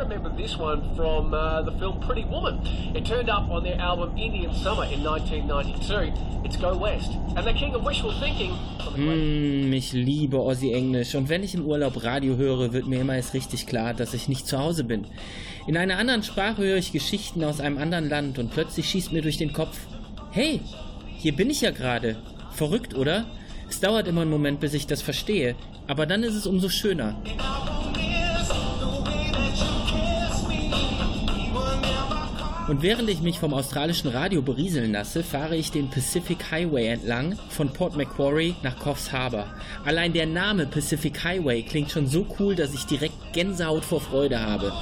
remember this one from uh, the film Pretty Woman. It turned up on their album Indian Summer in 1992. It's Go West. And the king of wishful thinking. Mm, ich liebe Aussie Englisch und wenn ich im Urlaub Radio höre, wird mir immer erst richtig klar, dass ich nicht zu Hause bin. In einer anderen Sprache höre ich Geschichten aus einem anderen Land und plötzlich schießt mir durch den Kopf, hey, hier bin ich ja gerade. Verrückt, oder? Es dauert immer einen Moment, bis ich das verstehe, aber dann ist es umso schöner. Und während ich mich vom australischen Radio berieseln lasse, fahre ich den Pacific Highway entlang von Port Macquarie nach Coffs Harbour. Allein der Name Pacific Highway klingt schon so cool, dass ich direkt Gänsehaut vor Freude habe.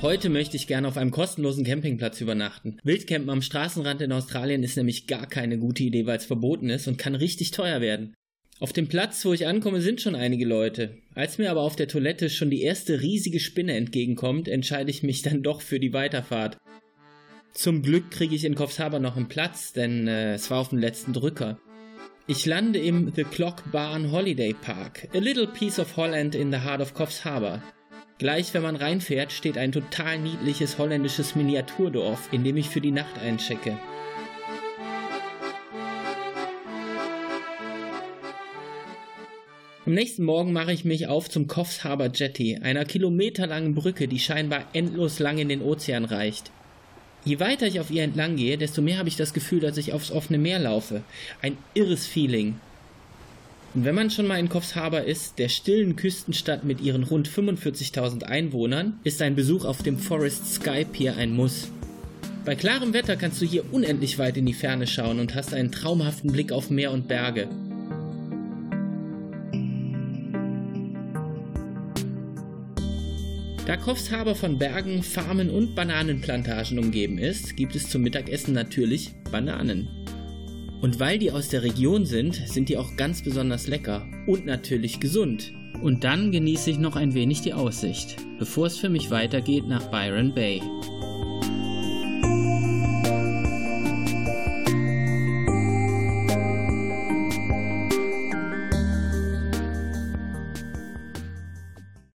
Heute möchte ich gerne auf einem kostenlosen Campingplatz übernachten. Wildcampen am Straßenrand in Australien ist nämlich gar keine gute Idee, weil es verboten ist und kann richtig teuer werden. Auf dem Platz, wo ich ankomme, sind schon einige Leute. Als mir aber auf der Toilette schon die erste riesige Spinne entgegenkommt, entscheide ich mich dann doch für die Weiterfahrt. Zum Glück kriege ich in Coffs Harbour noch einen Platz, denn äh, es war auf dem letzten Drücker. Ich lande im The Clock Barn Holiday Park, a little piece of Holland in the heart of Coffs Harbour. Gleich wenn man reinfährt, steht ein total niedliches holländisches Miniaturdorf, in dem ich für die Nacht einchecke. Am nächsten Morgen mache ich mich auf zum Coffs Harbour Jetty, einer kilometerlangen Brücke, die scheinbar endlos lang in den Ozean reicht. Je weiter ich auf ihr entlang gehe, desto mehr habe ich das Gefühl, dass ich aufs offene Meer laufe. Ein irres Feeling. Und wenn man schon mal in Coffs Harbour ist, der stillen Küstenstadt mit ihren rund 45.000 Einwohnern, ist ein Besuch auf dem Forest Sky Pier ein Muss. Bei klarem Wetter kannst du hier unendlich weit in die Ferne schauen und hast einen traumhaften Blick auf Meer und Berge. Da Coffs Harbour von Bergen, Farmen und Bananenplantagen umgeben ist, gibt es zum Mittagessen natürlich Bananen. Und weil die aus der Region sind, sind die auch ganz besonders lecker und natürlich gesund. Und dann genieße ich noch ein wenig die Aussicht, bevor es für mich weitergeht nach Byron Bay.